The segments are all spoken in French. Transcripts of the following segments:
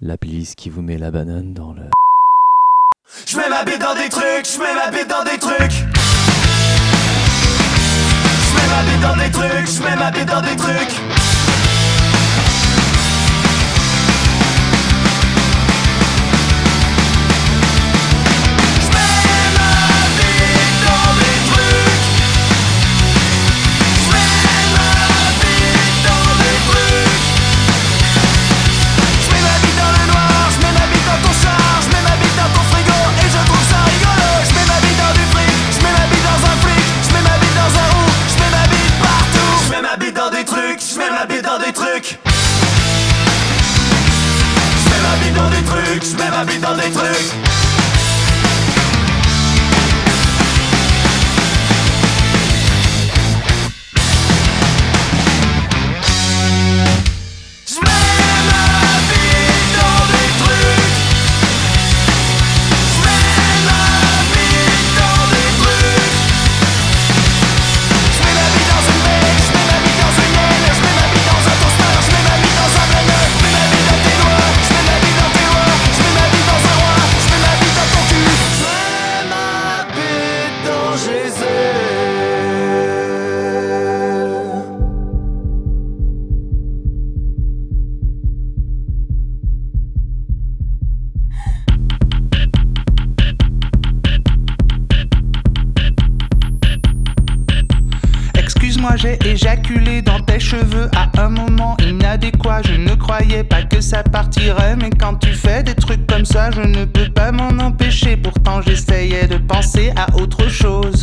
la playlist qui vous met la banane dans le. Je mets ma bite dans des trucs, je mets ma bite dans des trucs. Je mets ma bite dans des trucs, je mets ma bite dans des trucs. éjaculé dans tes cheveux à un moment inadéquat. Je ne croyais pas que ça partirait, mais quand tu fais des trucs comme ça, je ne peux pas m'en empêcher. Pourtant, j'essayais de penser à autre chose.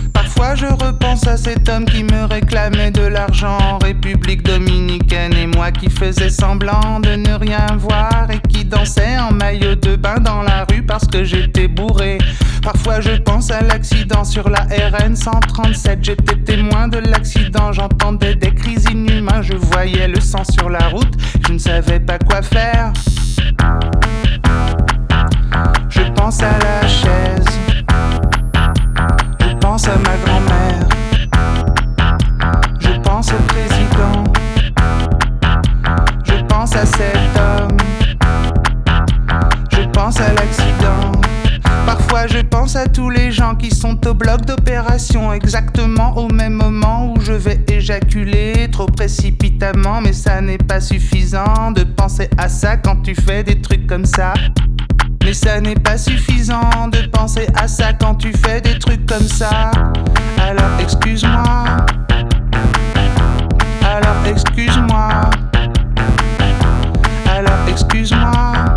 Parfois je repense à cet homme qui me réclamait de l'argent en République dominicaine et moi qui faisais semblant de ne rien voir et qui dansait en maillot de bain dans la rue parce que j'étais bourré. Parfois je pense à l'accident sur la RN 137. J'étais témoin de l'accident, j'entendais des cris inhumains, je voyais le sang sur la route, je ne savais pas quoi faire. Je pense à la chaise, pense à ma grand-mère, je pense au président, je pense à cet homme, je pense à l'accident. Parfois je pense à tous les gens qui sont au bloc d'opération exactement au même moment où je vais éjaculer trop précipitamment mais ça n'est pas suffisant de penser à ça quand tu fais des trucs comme ça. Mais ça n'est pas suffisant de penser à ça quand tu fais des trucs comme ça. Alors excuse-moi. Alors excuse-moi. Alors excuse-moi.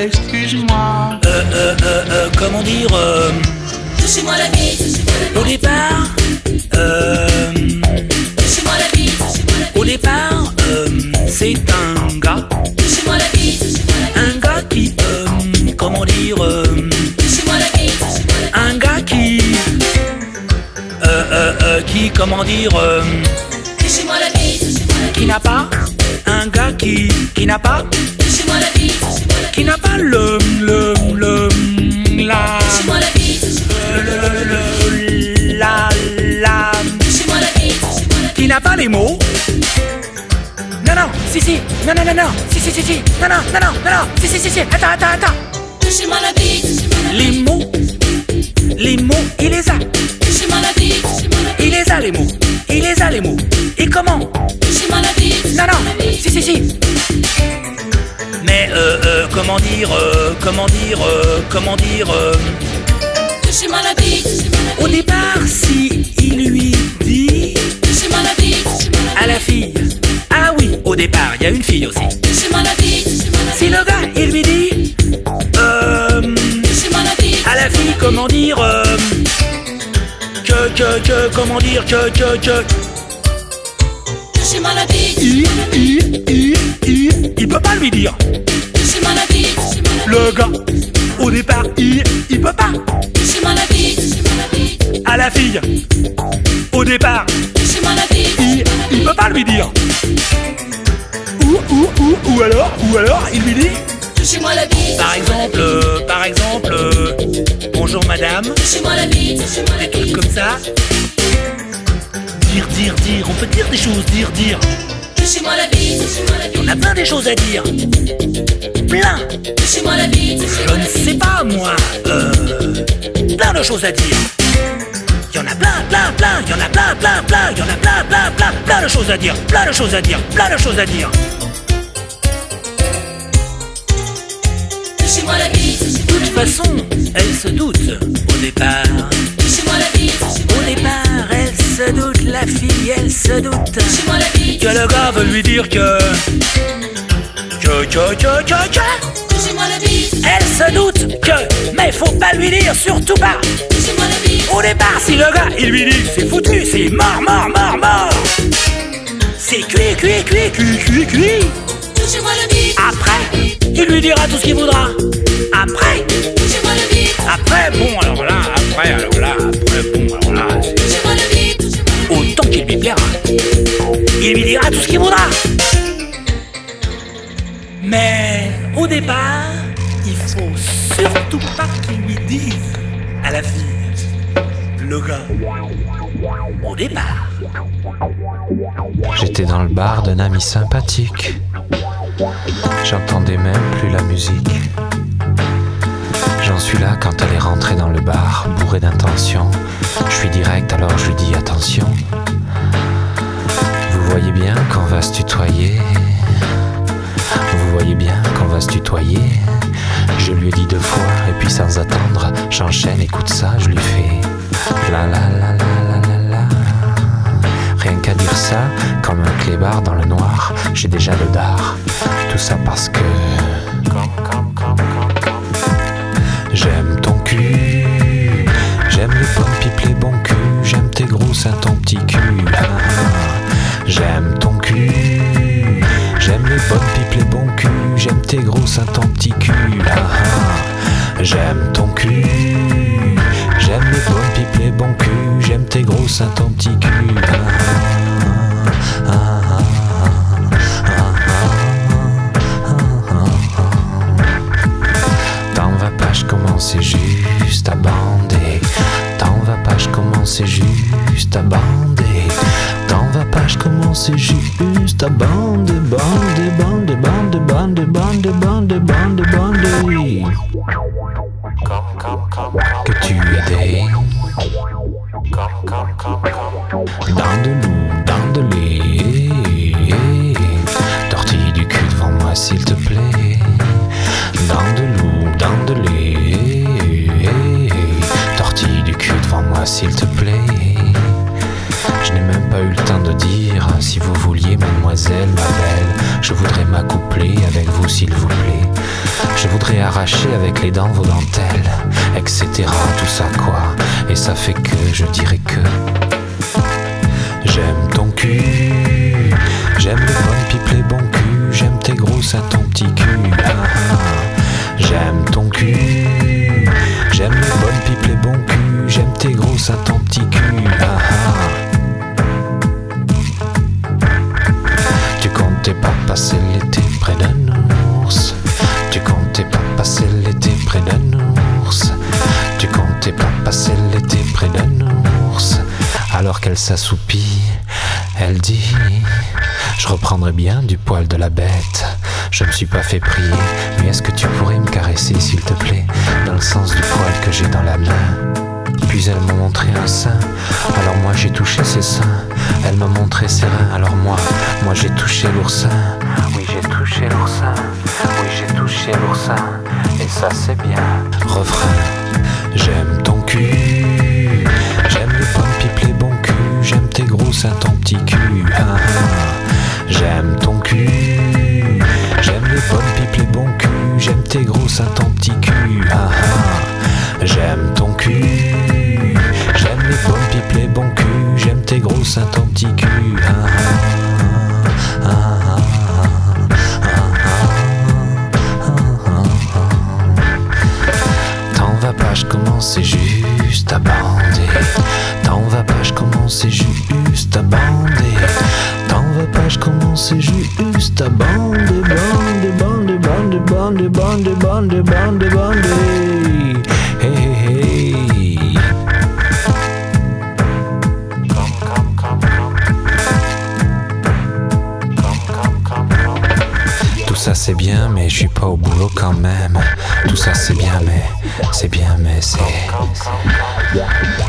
Excuse-moi. Euh, euh, euh, euh, comment dire euh, Touchez-moi la bite, Au départ, euh, touchez-moi la bite, au départ, euh, c'est un gars, touchez-moi la bite, un gars qui, euh, comment dire, euh, touchez-moi la bite, un gars qui, euh, euh, euh, qui, comment dire, euh, touchez-moi la bite, qui n'a pas, un gars qui, qui n'a pas, qui n'a pas le, le, le, la, touchez-moi la bite, le, la, la, touchez-moi la bite, qui n'a pas les mots. Non, non, si, si, non, non, non, non, si, si, si, si, non, non, non, non, non, non, si, si, si, si, attends, attends, attends. touchez-moi la bite, Les mots, les mots, il les a, touchez-moi la bite, il les a les mots, il les a les mots. Et comment? Touchez-moi la bite, Non, non, si, si, si. Comment dire, euh, comment dire, euh, comment dire, euh, au départ, si il lui dit à la fille, ah oui, au départ, il y a une fille aussi. Si le gars, il lui dit, euh, à la fille, comment dire, que, que, que, comment dire, que, que, que, il, il, il, il, il peut pas lui dire. Le gars, au départ, il, il peut pas. À la fille, au départ, il, il peut pas lui dire. Ou, ou, ou, ou alors, ou alors, il lui dit. touchez-moi la bite, Par exemple, euh, par exemple, euh, bonjour madame, touchez-moi la bite, des trucs comme ça. Dire, dire, dire, on peut dire des choses, dire, dire. Touchez-moi la bite, On a plein des choses à dire. Plein. touchez-moi la bite, Je ne sais pas, moi. Euh, plein de choses à dire. Il y en a plein, plein, plein, y en a plein, plein, plein, y en a plein, plein, plein, plein de choses à dire, plein de choses à dire, plein de choses à dire. touchez-moi la bite, De toute façon, elle se doute au départ. Au départ, elle se doute, la fille, elle se doute. touchez-moi la bite, Que le gars veut lui dire que. Que, que, que, que, que. touchez-moi la bite, Elle se doute que. Mais faut pas lui dire, surtout pas. touchez-moi la bite, Au départ, si le gars, il lui dit c'est foutu, c'est mort, mort, mort, mort. C'est cuit, cuit, cuit, cuit, cuit, cuit. touchez-moi la bite, Après, il lui dira tout ce qu'il voudra. Après, touchez-moi la bite, après, bon, alors là, alors là, après, bon, alors autant qu'il lui plaira. Il lui dira tout ce qu'il voudra. Mais au départ, il faut surtout pas qu'il lui dise à la fille, le gars. Au départ. J'étais dans le bar d'un ami sympathique. J'entendais même plus la musique. J'en suis là quand elle est rentrée dans le bar, bourrée d'intention. Je suis direct alors je lui dis attention. Vous voyez bien qu'on va se tutoyer. Vous voyez bien qu'on va se tutoyer. Je lui ai dit deux fois et puis sans attendre, j'enchaîne, écoute ça, je lui fais la la la la la la la. Rien qu'à dire ça, comme un clébard dans le noir, j'ai déjà le dard. Tout ça parce que. Ah, ah. J'aime ton cul, j'aime les bonnes pipes, les bons culs, j'aime tes gros seins, ton petit cul. J'aime ton cul, j'aime les bonnes pipes, les bons culs, j'aime tes gros seins, ton petit cul. Ah, tabac ça fait que je dirais que s'assoupit, elle dit Je reprendrai bien du poil de la bête. Je me suis pas fait prier, mais est-ce que tu pourrais me caresser, s'il te plaît, dans le sens du poil que j'ai dans la main? Puis elle m'a montré un sein, alors moi j'ai touché ses seins. Elle m'a montré ses reins, alors moi, moi j'ai touché l'oursin. Oui j'ai touché l'oursin, oui j'ai touché l'oursin, et ça c'est bien. Refrain, j'aime ton cul, j'aime les pommes pipes, les bons j'aime tes gros seins, ton petit cul. Ah, ah. J'aime ton cul, j'aime les pommes pipes, les bons culs, j'aime tes gros seins, ton petit cul. Ah, ah. J'aime ton cul, j'aime les bonnes pipes, les bons culs, j'aime tes gros seins, ton petit cul. Ah, ah, ah, ah, ah, ah, ah, ah. T'en vas pas, je commence juste juste. T'en vas pas, je commence juste abandé? T'en vas pas, je commence juste abandé? Bandé, bandé, bandé, bandé, bandé, bandé, bandé, bandé. Hey, hey, hey. Tout ça c'est bien, mais je suis pas au boulot quand même. Tout ça c'est bien, mais c'est bien, mais c'est.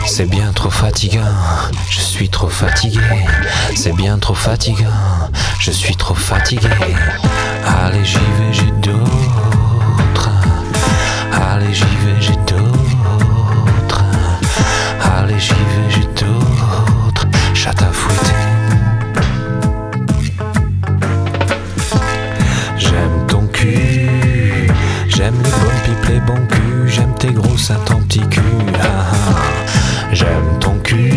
C'est bien trop fatigant. Je suis trop fatigué. C'est bien trop fatigant. Je suis trop fatigué. Allez, j'y vais, j'ai d'autres. Allez, j'y vais, j'ai d'autres. Allez, j'y vais, j'ai d'autres. Chat à fouetter. J'aime ton cul, j'aime les bonnes pipes, les bons culs, ça t'anticule ah, ah. J'aime ton cul.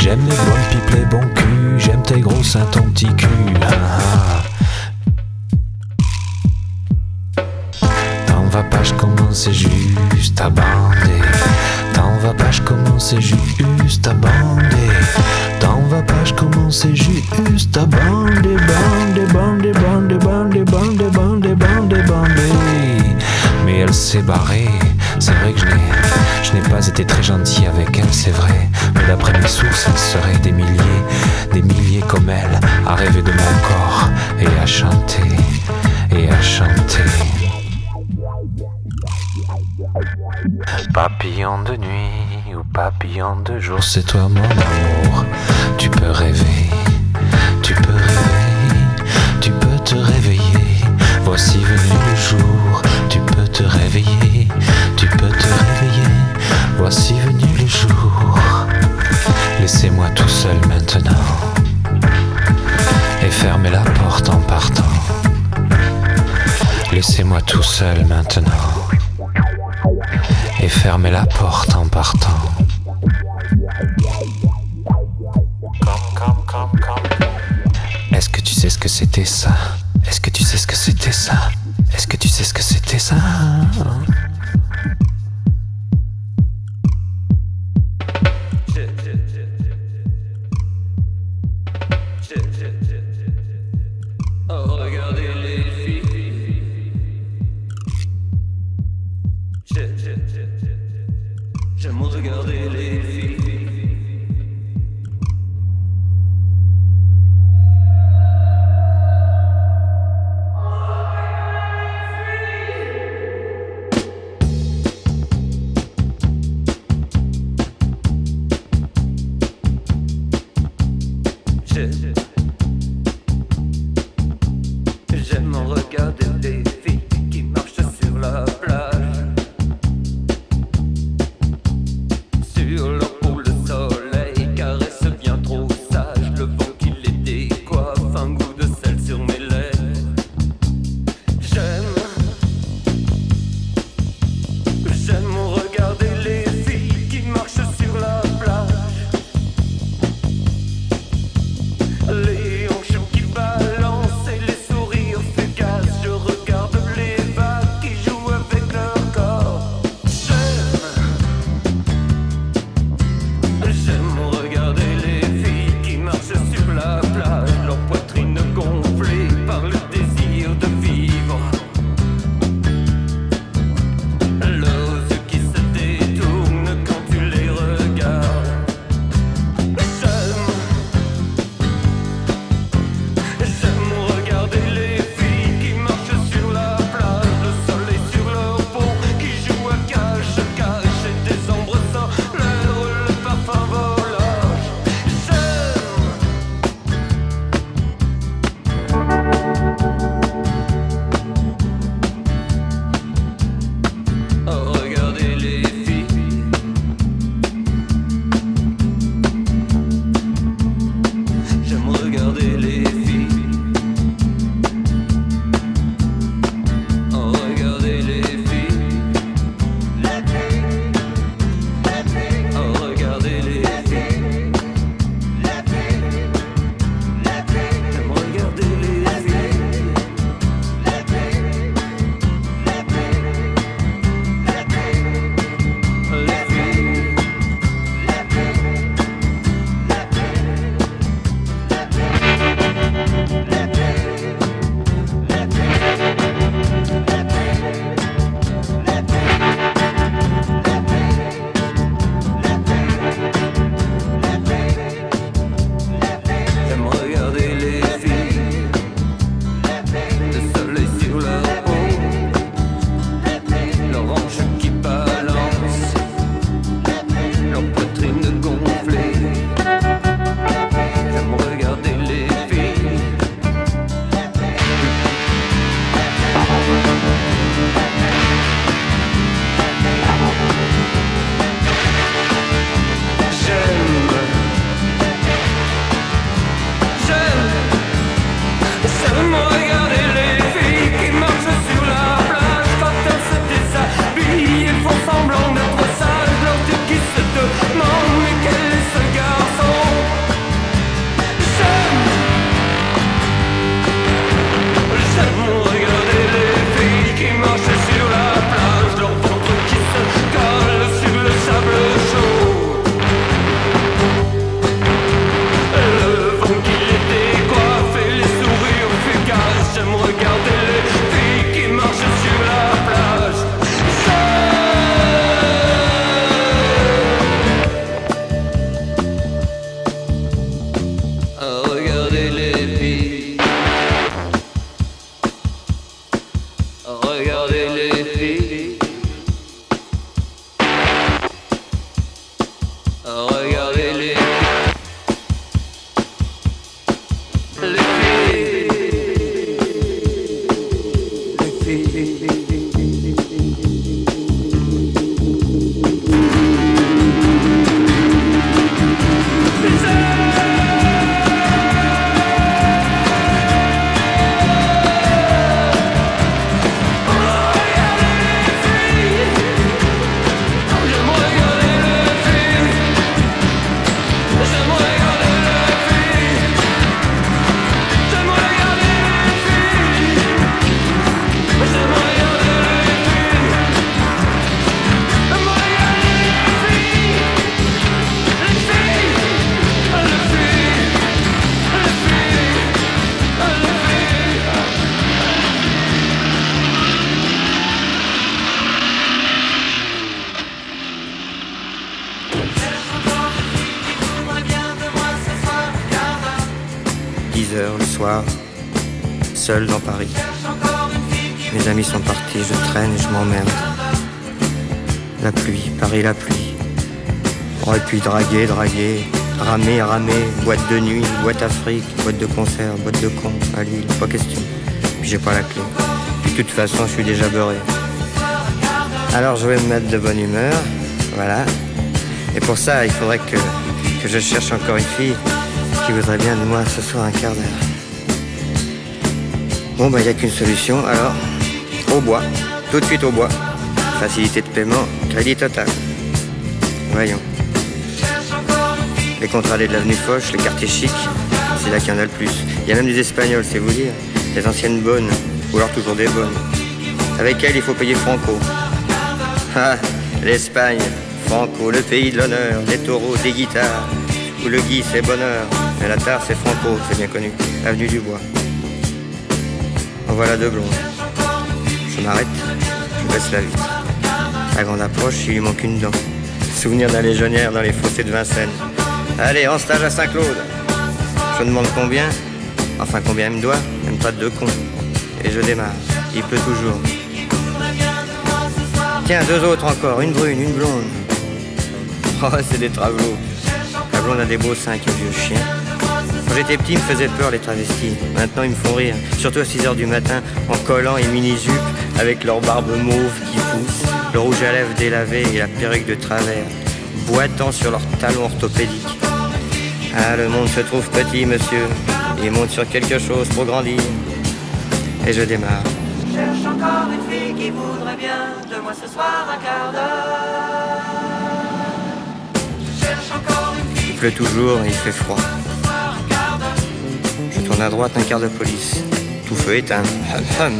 J'aime les bonnes pipes, les bons culs. J'aime tes gros seins, ton petit cul ah, ah, T'en vas pas, je commence juste à bander. T'en vas pas, je commence juste à bander. T'en vas pas, je commence juste à bander. Bander, bander, bander, bander, bander, bander, bander, bander. Mais elle s'est barrée. C'est vrai que je n'ai, pas été très gentil avec elle, c'est vrai. Mais d'après mes sources, elle serait des milliers, des milliers comme elle, à rêver de mon corps et à chanter, et à chanter. Papillon de nuit ou papillon de jour, c'est toi mon amour. Tu peux rêver, tu peux rêver, tu peux te réveiller. Voici venu le jour, Voici venu le jour. Laissez-moi tout seul maintenant et fermez la porte en partant. Laissez-moi tout seul maintenant et fermez la porte en partant. Est-ce que tu sais ce que c'était ça? Est-ce que tu sais ce que c'était ça? Est-ce que tu sais ce que c'était ça? Seul dans Paris. Mes amis sont partis, je traîne je m'emmerde. La pluie, Paris la pluie. Oh, et puis draguer, draguer, ramer, ramer, boîte de nuit, boîte Afrique, boîte de concert, boîte de con, à Lille, pas question. Puis j'ai pas la clé. Puis de toute façon, je suis déjà beurré. Alors je vais me mettre de bonne humeur, voilà. Et pour ça, il faudrait que, que je cherche encore une fille qui voudrait bien de moi ce soir un quart d'heure. Bon, bah, il n'y a qu'une solution, alors, au bois, tout de suite au bois. Facilité de paiement, crédit total. Voyons. Les contrats de l'avenue Foch, les quartiers chics, c'est là qu'il y en a le plus. Il y a même des Espagnols, c'est vous dire. Des anciennes bonnes, ou alors toujours des bonnes. Avec elles, il faut payer Franco. Ah, l'Espagne, Franco, le pays de l'honneur, des taureaux, des guitares. Où le gui, c'est bonheur, et la tare, c'est Franco, c'est bien connu. Avenue du Bois. Voilà deux blondes. Je m'arrête, je baisse la vitre. À grande approche, il lui manque une dent. Souvenir d'un légionnaire dans les fossés de Vincennes. Allez, en stage à Saint-Claude. Je demande combien Enfin, combien il me doit Même pas de deux cons. Et je démarre. Il pleut toujours. Tiens, deux autres encore. Une brune, une blonde. Oh, c'est des travelots. La blonde a des beaux seins, vieux chien. Quand j'étais petit, il me faisait peur les travestis. Maintenant, ils me font rire. Surtout à 6 heures du matin, en collant et mini-jupe, avec leur barbe mauve qui pousse, le rouge à lèvres délavé et la perruque de travers, boitant sur leurs talons orthopédiques. Ah, le monde se trouve petit, monsieur. Il monte sur quelque chose pour grandir. Et je démarre. Cherche encore une fille qui voudrait bien de moi ce soir un quart d'heure. Je cherche encore une fille Il pleut toujours il fait froid. Tourne à droite, un quart de police. Tout feu éteint. Hum, hum.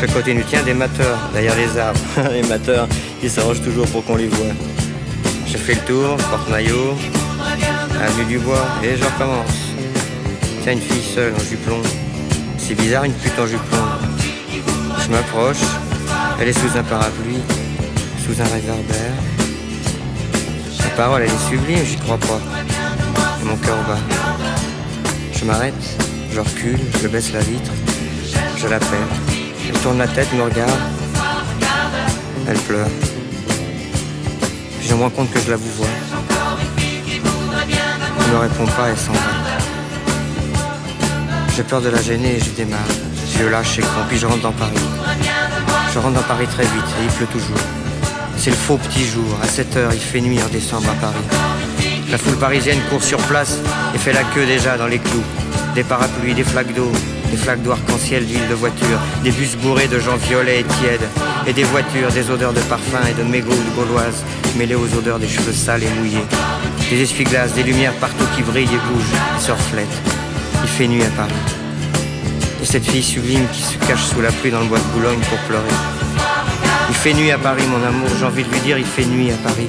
Je continue, tiens, des mateurs derrière les arbres. les mateurs, ils s'arrangent toujours pour qu'on les voit. Je fais le tour, porte-maillot, avenue du bois, et je recommence. Tiens, une fille seule en jupon. C'est bizarre, une pute en jupon. Je m'approche, elle est sous un parapluie, sous un réverbère. Sa parole, elle est sublime, j'y crois pas. Mon cœur bat. Je m'arrête, je recule, je baisse la vitre, je l'appelle. Elle tourne la tête, me regarde. Elle pleure. Puis je me rends compte que je la vous vois. Elle ne répond pas, elle s'en va. J'ai peur de la gêner et je démarre. Je lâche et con, puis je rentre dans Paris. Je rentre dans Paris très vite et il pleut toujours. C'est le faux petit jour. À 7 heures, il fait nuit en décembre à Paris. La foule parisienne court sur place et fait la queue déjà dans les clous. Des parapluies, des flaques d'eau, des flaques d'arc-en-ciel d'huile de voiture, des bus bourrés de gens violets et tièdes, et des voitures, des odeurs de parfum et de mégots de gauloises, mêlées aux odeurs des cheveux sales et mouillés. Des essuie-glaces, des lumières partout qui brillent et bougent, se reflètent. Il fait nuit à Paris. Et cette fille sublime qui se cache sous la pluie dans le bois de Boulogne pour pleurer. Il fait nuit à Paris, mon amour, j'ai envie de lui dire, il fait nuit à Paris.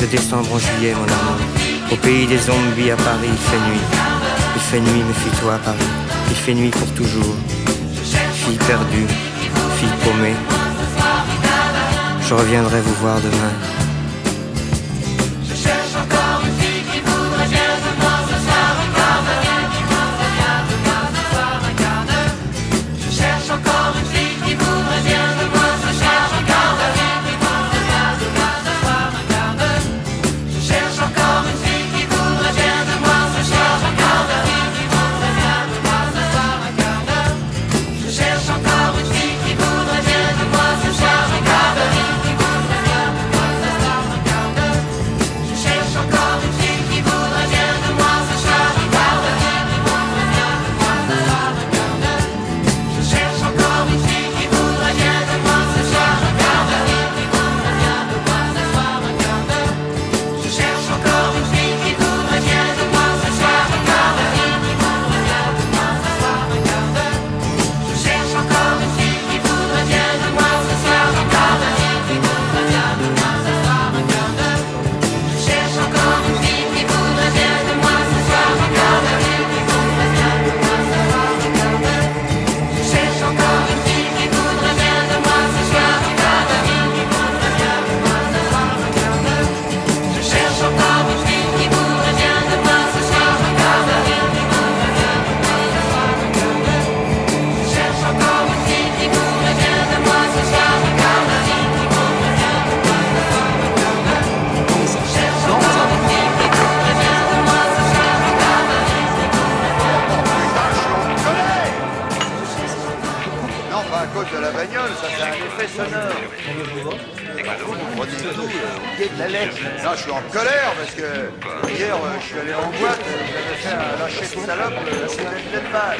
De décembre en juillet, mon amour. Au pays des zombies à Paris, il fait nuit. Il fait nuit, méfie-toi à Paris. Il fait nuit pour toujours. Fille perdue, fille paumée. Je reviendrai vous voir demain. La lettre. Non, je suis en colère parce que hier, euh, je suis allé en boîte, euh, j'avais fait un lâcher de salope, c'était l'élevage.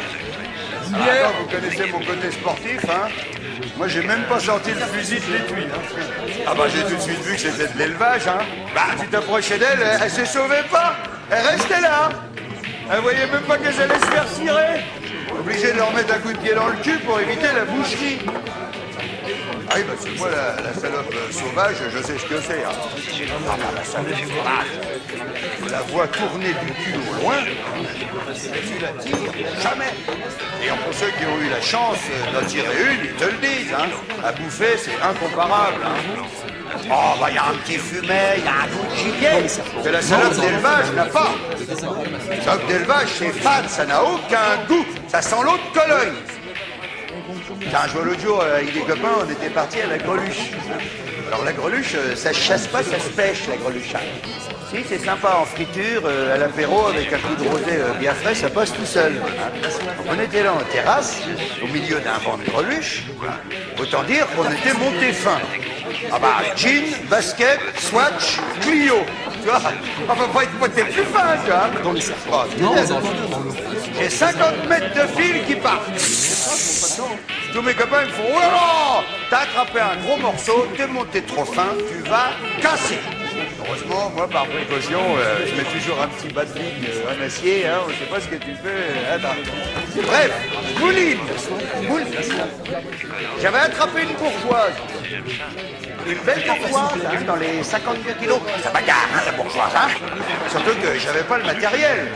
Alors, attends, vous connaissez mon côté sportif, hein Moi, j'ai même pas sorti le fusil de l'étui. hein. Ah bah, j'ai tout de suite vu que c'était de l'élevage, hein. Bah, tu t'approchais d'elle, elle, elle se sauvait pas. Elle restait là. Elle voyait même pas qu'elle allait se faire cirer. Obligé de leur mettre un coup de pied dans le cul pour éviter la boucherie. Oui, parce que moi, la, salope euh, sauvage, je sais ce que c'est. hein. La salope sauvage. La voix tournée du cul au loin, tu la tires jamais. Et pour ceux qui ont eu la chance d'en tirer une, ils te le disent. Hein. À bouffer, c'est incomparable. hein. Oh, bah, il y a un petit fumet, il y a un goût de gibier que la salope d'élevage n'a pas. La salope d'élevage, c'est fade, ça n'a aucun goût. Ça sent l'eau de Cologne. Tiens, je vois l'autre jour, avec des copains, on était partis à la greluche. Alors la greluche, euh, ça se chasse pas, ça se pêche, la greluche. Si, c'est sympa en friture, euh, à l'apéro, avec un coup de rosé euh, bien frais, ça passe tout seul. Donc, on était là en terrasse, au milieu d'un banc de greluche. Autant dire qu'on était monté fin. Ah bah, jean, basket, swatch, Clio. Tu vois, on peut pas être monté plus fin, tu vois. Oh. J'ai 50 mètres de fil qui partent. Tous mes copains me font Oh là là T'as attrapé un gros morceau, t'es monté trop fin, tu vas casser. Heureusement, moi par précaution, euh, je mets toujours un petit batterie euh, en acier, hein, on sait pas ce que tu fais. euh. Bref, mouline. J'avais attrapé une bourgeoise. Une belle bourgeoise, hein, dans les 52 kilos. Ça bagarre, hein, la bourgeoise, hein. Surtout que j'avais pas le matériel.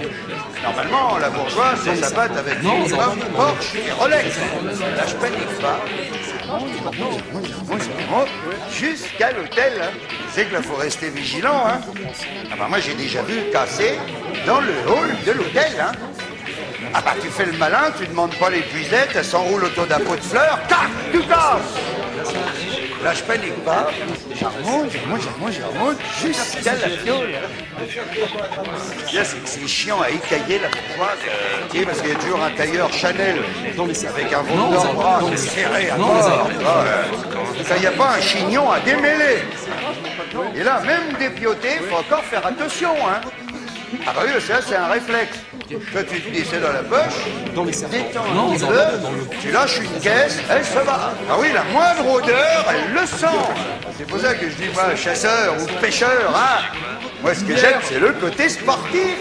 Normalement, la bourgeoise, ça s'abatte avec minimum Porsche et Rolex. Là, je panique pas. Jusqu'à l'hôtel. hein. C'est que là, faut rester vigilant. Hein. Ah bah, moi, j'ai déjà vu casser dans le hall de l'hôtel. Hein. Ah bah, tu fais le malin, tu demandes pas les puisettes, elles s'enroulent autour d'un pot de fleurs. Tac, tu casses Là, je panique pas. Je remonte, je remonte, je remonte, je remonte, jusqu'à la fiole. C'est chiant à écailler la bourgeoise. euh, parce qu'il y a toujours un tailleur Chanel avec un vendeur de bras serré à mort. Ah. Ça, il n'y a pas un chignon à démêler. Et là, même dépioté, il faut encore faire attention. Hein. Ah bah oui, ça, c'est un réflexe. Toi, tu te dis, c'est dans la poche, détends un petit peu, tu lâches une caisse, elle se va. Ah oui, la moindre odeur, elle le sent. C'est pour ça que je dis, moi, chasseur ou pêcheur, hein. Moi, ce que j'aime, c'est le côté sportif.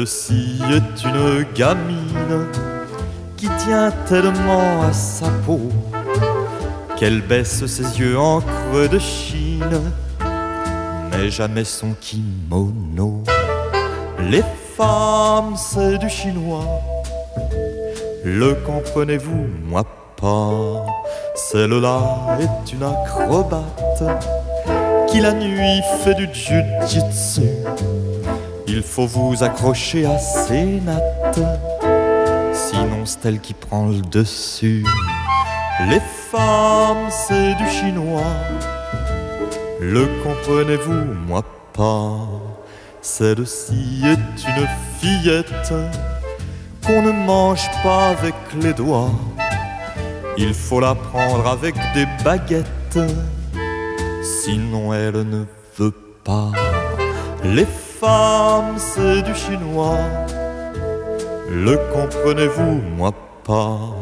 Celle-ci est une gamine qui tient tellement à sa peau qu'elle baisse ses yeux en creux de Chine, mais jamais son kimono. Les femmes, c'est du chinois. Le comprenez-vous, moi pas? Celle-là est une acrobate qui la nuit fait du jiu-jitsu. Il faut vous accrocher à ses nattes, sinon c'est elle qui prend le dessus. Les femmes, c'est du chinois. Le comprenez-vous, moi pas. Celle-ci est une fillette qu'on ne mange pas avec les doigts. Il faut la prendre avec des baguettes, sinon elle ne veut pas. Femmes, c'est du chinois. Le comprenez-vous, moi pas.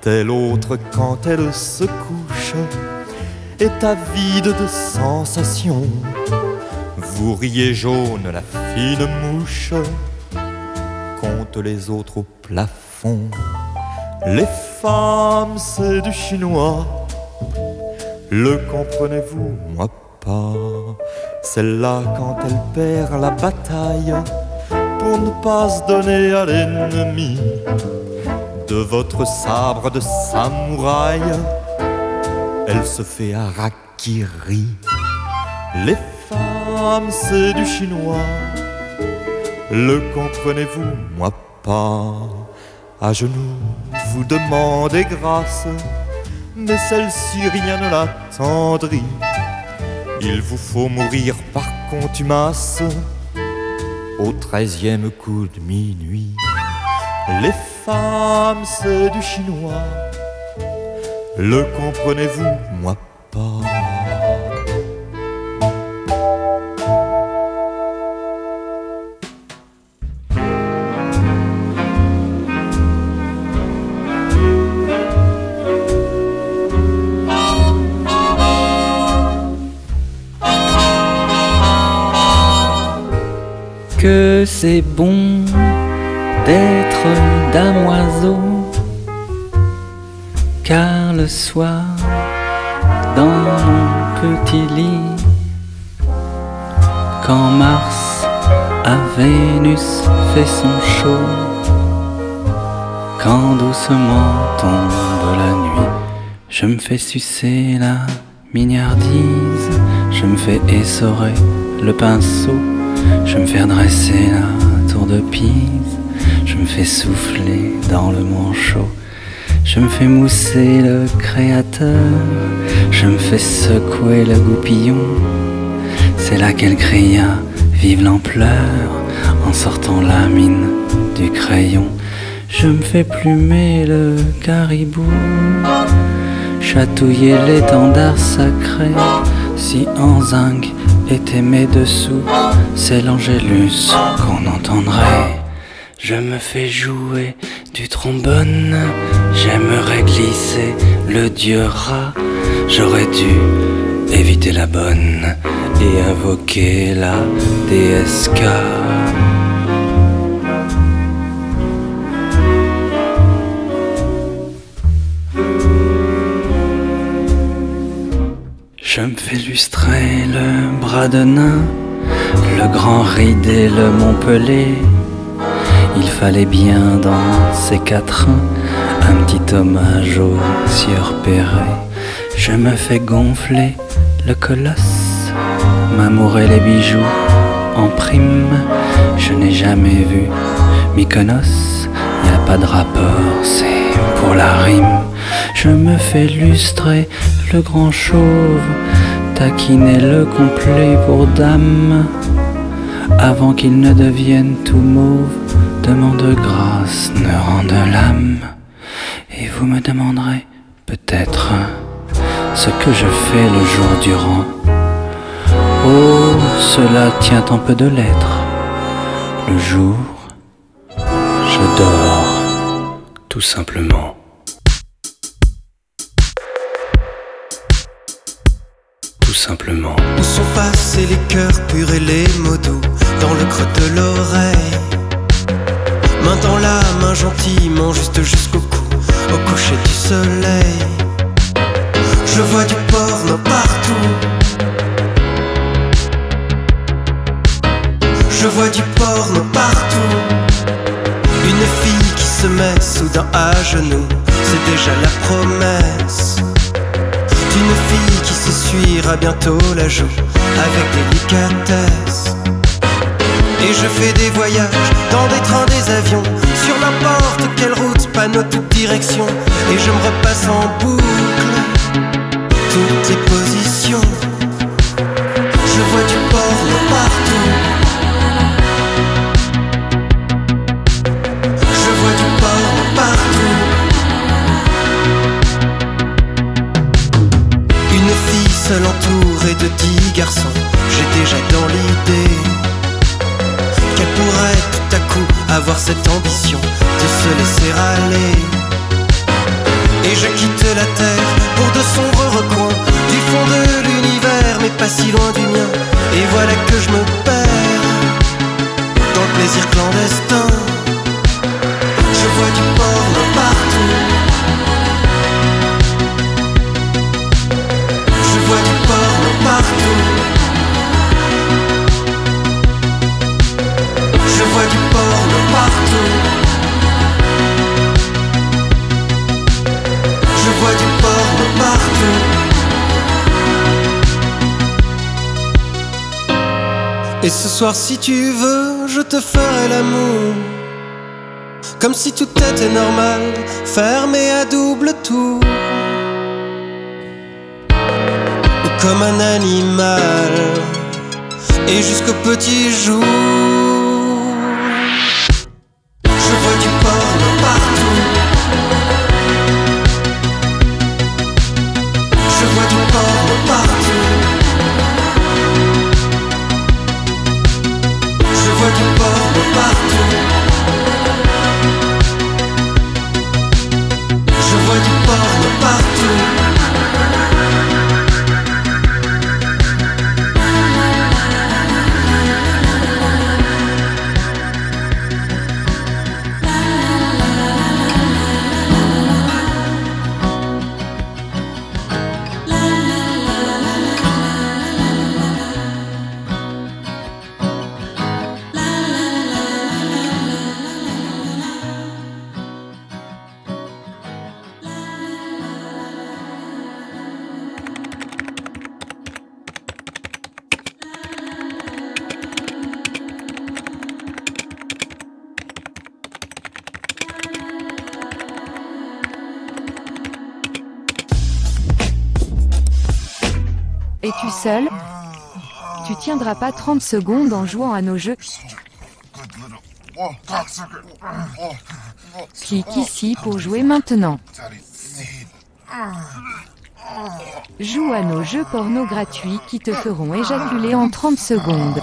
Telle autre quand elle se couche est avide de sensations. Vous riez jaune, la fine mouche compte les autres au plafond. Les femmes, c'est du chinois. Le comprenez-vous, moi pas. Celle-là, quand elle perd la bataille, pour ne pas se donner à l'ennemi, de votre sabre de samouraï, elle se fait harakiri. Les femmes, c'est du chinois. Le comprenez-vous, moi pas. À genoux, vous demandez grâce, mais celle-ci rien ne l'attendrit. Il vous faut mourir par contumace au treizième coup de minuit. Les femmes, c'est du chinois. Le comprenez-vous, moi pas. Que c'est bon d'être damoiseau, car le soir, dans mon petit lit, quand Mars à Vénus fait son show, quand doucement tombe la nuit, je me fais sucer la mignardise, je me fais essorer le pinceau. Je me fais dresser la tour de Pise, je me fais souffler dans le manchot, je me fais mousser le créateur, je me fais secouer le goupillon. C'est là qu'elle cria, vive l'ampleur, en sortant la mine du crayon. Je me fais plumer le caribou, chatouiller l'étendard sacré, si en zinc était dessous, c'est l'angélus qu'on entendrait. Je me fais jouer du trombone, j'aimerais glisser le dieu rat. J'aurais dû éviter la bonne et invoquer la DSK. Je me fais lustrer le bras de nain, le grand ridé, le Montpellier. Il fallait bien dans ces quatrains un petit hommage au sieur Perret. Je me fais gonfler le colosse, m'amourer les bijoux en prime. Je n'ai jamais vu Mykonos, y a pas de rapport, c'est pour la rime. Je me fais lustrer grand chauve, taquiner le complet pour dame, avant qu'il ne devienne tout mauve. Demande grâce, ne rende l'âme. Et vous me demanderez peut-être ce que je fais le jour durant. Oh, cela tient en peu de lettres. Le jour, je dors, tout simplement. Où sont passés les cœurs purs et les mots doux dans le creux de l'oreille? Main dans la main gentiment, juste jusqu'au cou, au coucher du soleil. Je vois du porno partout. Je vois du porno partout. Une fille qui se met soudain à genoux, c'est déjà la promesse d'une fille qui s'essuiera bientôt la joue avec délicatesse. Et je fais des voyages dans des trains, des avions, sur n'importe quelle route, panneau toute direction. Et je me repasse en boucle toutes les positions. Je vois du porno partout. J'ai déjà dans l'idée qu'elle pourrait tout à coup avoir cette ambition de se laisser aller. Et je quitte la terre pour de sombres recoins du fond de l'univers, mais pas si loin du mien. Et voilà que je me perds dans le plaisir clandestin. Je vois du porno partout. Je vois du porno partout. Et ce soir, si tu veux, je te ferai l'amour. Comme si tout était normal, fermé à double tour. Ou comme un animal, et jusqu'au petit jour. Pas 30 secondes en jouant à nos jeux. Clique ici pour jouer maintenant. Joue à nos jeux porno gratuits qui te feront éjaculer en 30 secondes.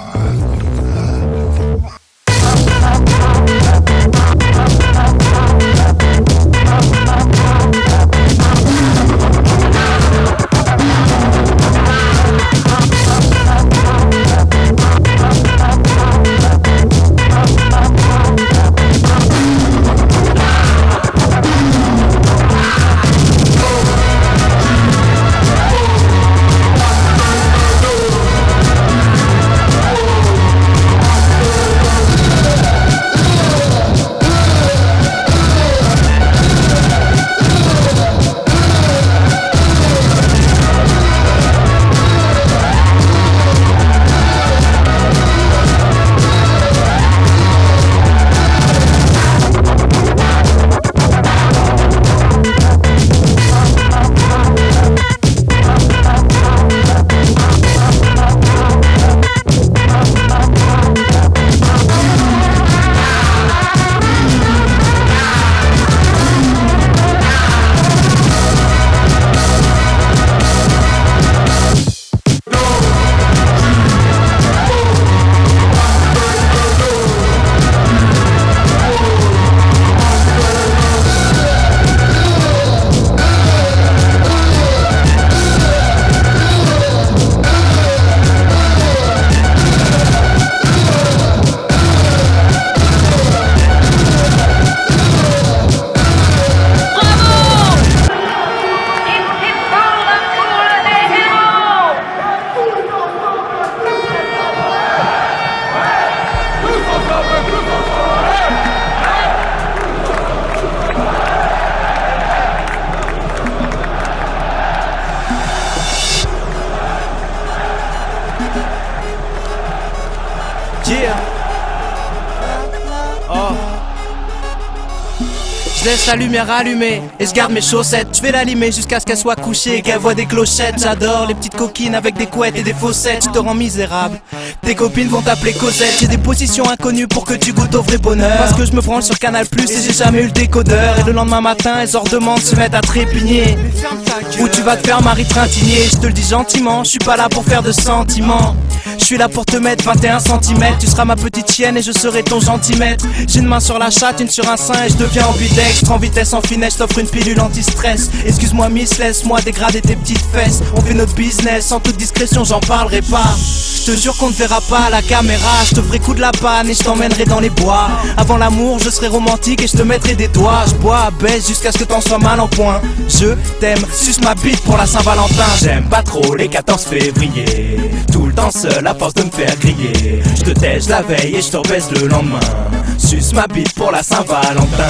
Laisse la lumière allumée et je garde mes chaussettes. Je vais l'allumer jusqu'à ce qu'elle soit couchée et qu'elle voit des clochettes. J'adore les petites coquines avec des couettes et des faussettes. Je te rends misérable. Tes copines vont t'appeler Cosette. J'ai des positions inconnues pour que tu goûtes au vrai bonheur. Parce que je me branle sur Canal Plus et j'ai jamais eu le décodeur. Et le lendemain matin, elles ordemandent se mettent à trépigner. Où tu vas te faire Marie Trintigner. Je te le dis gentiment, je suis pas là pour faire de sentiments. Je suis là pour te mettre 21 cm. Tu seras ma petite chienne et je serai ton gentilmètre. J'ai une main sur la chatte, une sur un sein et je deviens ambidextre. En vitesse, en finesse, t'offre une pilule anti-stress. Excuse-moi, miss, laisse-moi dégrader tes petites fesses. On fait notre business, en toute discrétion, j'en parlerai pas. Je te jure qu'on ne verra pas à la caméra. Je te ferai coup de la panne et je t'emmènerai dans les bois. Avant l'amour, je serai romantique et je te mettrai des doigts. Je bois, baisse jusqu'à ce que t'en sois mal en point. Je t'aime, suce ma bite pour la Saint-Valentin. J'aime pas trop les 14 février. Tout le temps seul à force de me faire griller. Je te tèche la veille et je te rebaisse le lendemain. Suce ma bite pour la Saint-Valentin.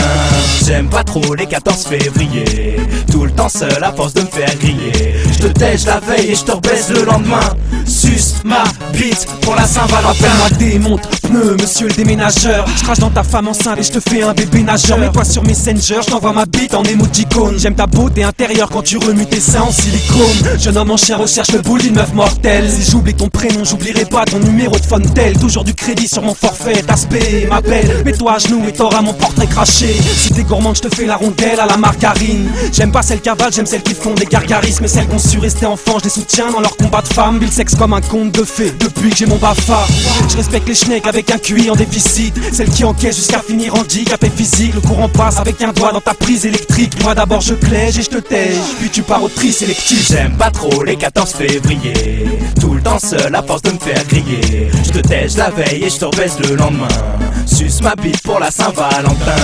J'aime pas trop les 14 février. Tout le temps seul à force de me faire griller. Je te tèche la veille et je te rebaisse le lendemain. Suce ma bite pour la Saint-Valentin. Appelle-moi démonte, pneu, monsieur le déménageur. Je crache dans ta femme enceinte et je te fais un bébé nageur. Mets-toi sur Messenger, je t'envoie ma bite en émoticône. J'aime ta beauté intérieure quand tu remues tes seins en silicone. Jeune homme en chien recherche le boule d'une meuf mortelle. Si j'oublie ton prénom, j'oublierai pas ton numéro de Fontel. Toujours du crédit sur mon forfait, aspect m'appelle. Mets-toi à genoux et t'auras mon portrait craché. Si t'es gourmande, je te fais la rondelle à la margarine. J'aime pas celles qui avalent, j'aime celles qui font des gargarismes. Mais celles qui ont su rester enfants, je les soutiens dans leur combat de femmes. Ils sexe comme un conte de fées depuis que j'ai mon bafa. Je respecte les schnecks avec un QI en déficit. Celles qui encaissent jusqu'à finir handicapé physique. Le courant passe avec un doigt dans ta prise électrique. Moi d'abord je plège et je te tège. Puis tu pars au tri sélectif. J'aime pas trop les 14 février. Tout le temps seul à force de me faire griller. Je te tèche la veille et je te rebaisse le lendemain. Suce ma bite pour la Saint-Valentin.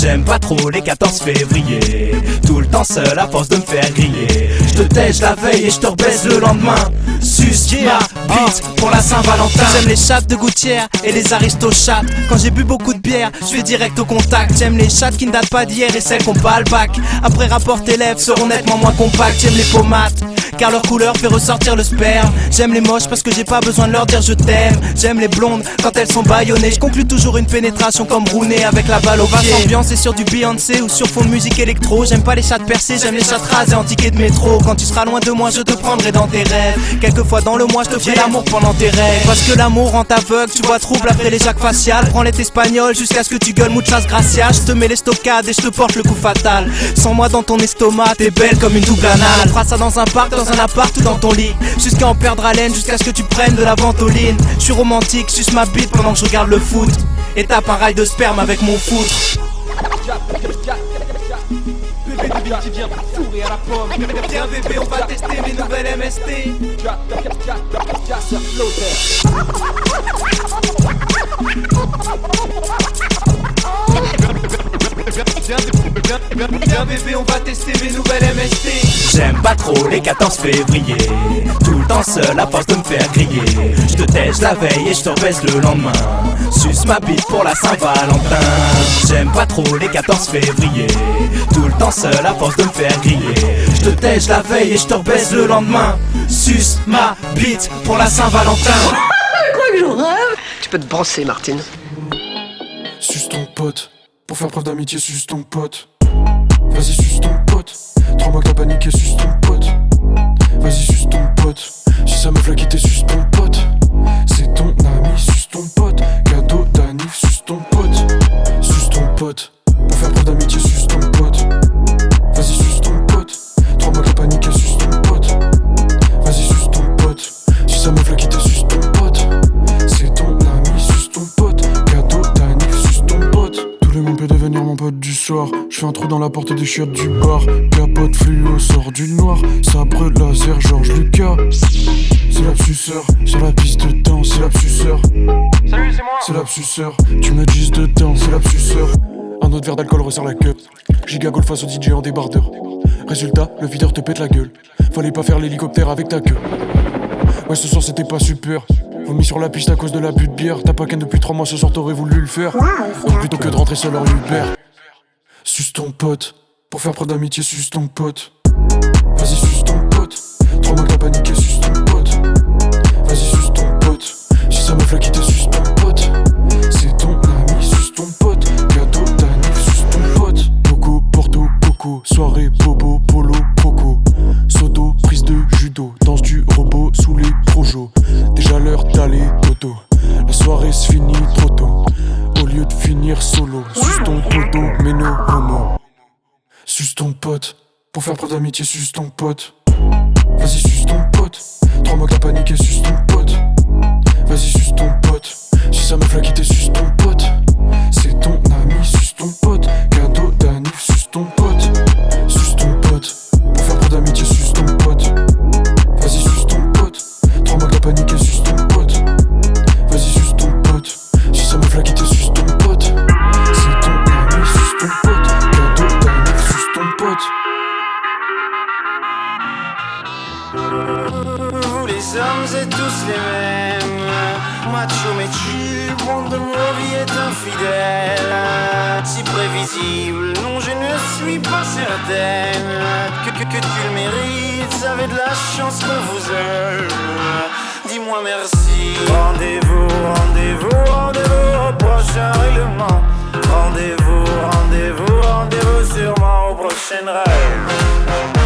J'aime pas trop les 14 février. Tout le temps seul à force de me faire griller. Je te tèche la veille et je te rebaisse le lendemain. Suce ma bite pour la Saint-Valentin. J'aime les chattes de gouttière et les aristochates. Quand j'ai bu beaucoup de bière, je vais direct au contact. J'aime les chattes qui ne datent pas d'hier et celles qui ont pas le bac. Après rapport tes lèvres seront nettement moins compactes. J'aime les pommades car leur couleur fait ressortir le sperme. J'aime les moches parce que j'ai pas besoin de leur dire je t'aime. J'aime les blondes quand elles sont baïonnées. Je conclue toujours une pénétration comme Rooney avec la balle au pied. ambiance et sur du Beyoncé ou sur fond de musique électro. J'aime pas les chats percés, j'aime les chats rasés en ticket de métro. Quand tu seras loin de moi, je te prendrai dans tes rêves. Quelquefois dans le mois, je te ferai l'amour pendant tes rêves. Parce que l'amour rend aveugle, tu vois trouble après les jacques faciales. Prends les espagnol jusqu'à ce que tu gueules muchas gracias. Je te mets les stockades et je te porte le coup fatal. Sans moi dans ton estomac, t'es belle comme une double anale. On fera ça dans un parc, dans un appart ou dans ton lit. Jusqu'à en perdre haleine, jusqu'à ce que tu prennes de la ventoline. Je suis romantique, suce ma bite pendant que je regarde le foot. Et tape un rail de sperme avec mon foot. Tiens bébé, on va tester mes nouvelles MST. Viens bébé, on va tester mes nouvelles MST. J'aime pas trop les 14 février. Tout le temps seul à force de me faire griller. Je te tèche la veille et je te rebaisse le lendemain. Suce ma bite pour la Saint-Valentin. J'aime pas trop les 14 février. Tout le temps seul à force de me faire griller. Je te tèche la veille et je te rebaisse le lendemain. Suce ma bite pour la Saint-Valentin. Quoi que je rêve Tu peux te brosser, Martine. Suce ton pote. Pour faire preuve d'amitié, suce ton pote. Vas-y, suce ton pote. Trois mois que t'as paniqué, suce ton pote. Vas-y, suce ton pote. Si ça meuf l'a quitté, suce ton pote. Je fais un trou dans la porte des chiottes du bar. Capote fluo sort du noir. Sabre laser, Georges Lucas. C'est l'absuceur, sur la piste de danse, c'est l'absuceur. Salut, c'est moi. C'est l'absuceur, tu me dis dedans, c'est l'absuceur. Un autre verre d'alcool resserre la queue. Giga golf face au DJ en débardeur. Résultat, le videur te pète la gueule. Fallait pas faire l'hélicoptère avec ta queue. Ouais, ce soir c'était pas super. Vomi sur la piste à cause de la butte de bière. T'as pas qu'un depuis trois mois, ce soir t'aurais voulu le faire. Donc plutôt que de rentrer seul en Uber. Suce ton pote. Pour faire preuve d'amitié, suce ton pote. Vas-y, suce ton pote. Trois mois que t'as paniqué, suce ton pote. Vas-y, suce ton pote. Si ça me fait quitter, suce ton pote. C'est ton ami, suce ton pote. Cadeau, Dani, suce ton pote. Coco, Porto, Coco, soirée, pour faire preuve d'amitié, suce ton pote. Vas-y, suce ton pote. Trois mois que t'as paniqué, suce ton pote. Vas-y, suce ton pote. Si ça meuf l'a quitté, suce ton pote. C'est ton ami, suce ton pote. Cadeau d'anniv, suce ton pote. Macho mais tu, monde de mon vie est infidèle. Si prévisible, non je ne suis pas certaine. Que, que, que tu le mérites, avez de la chance qu'on vous aime. Dis-moi merci. Rendez-vous, rendez-vous, rendez-vous au prochain règlement. Rendez-vous, rendez-vous, rendez-vous sûrement au prochain rêve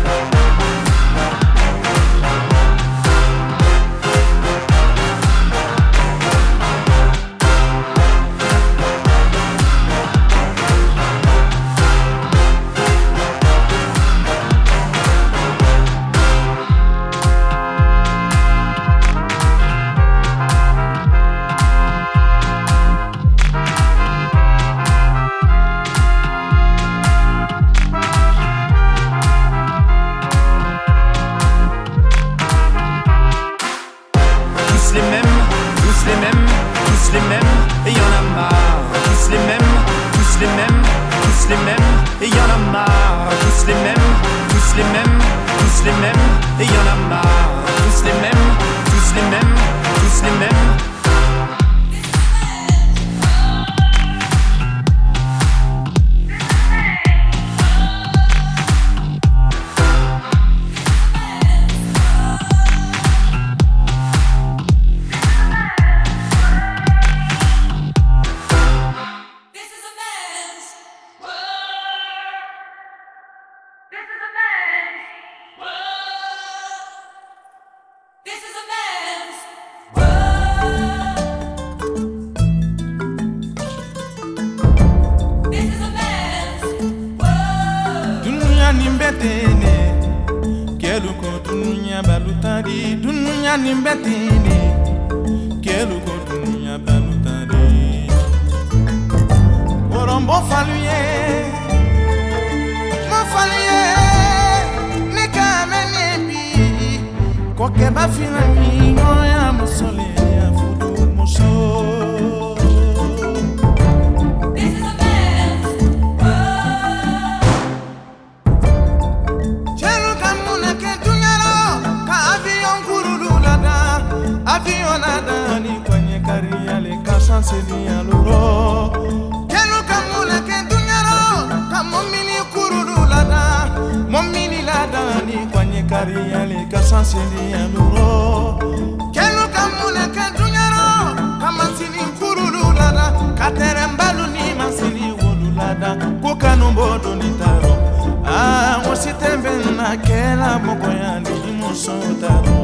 maconha desde Monsanto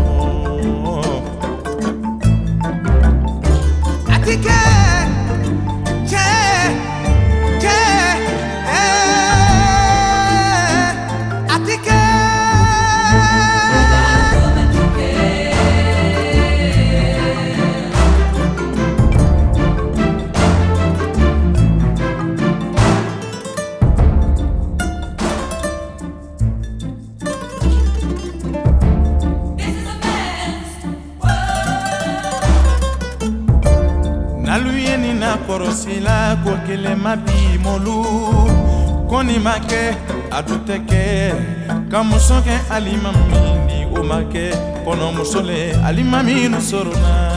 ma kɛ a tun tɛ kɛ ka muso kɛ alima min ni o ma kɛ kɔnɔmuso le alima minnu sɔrɔ na.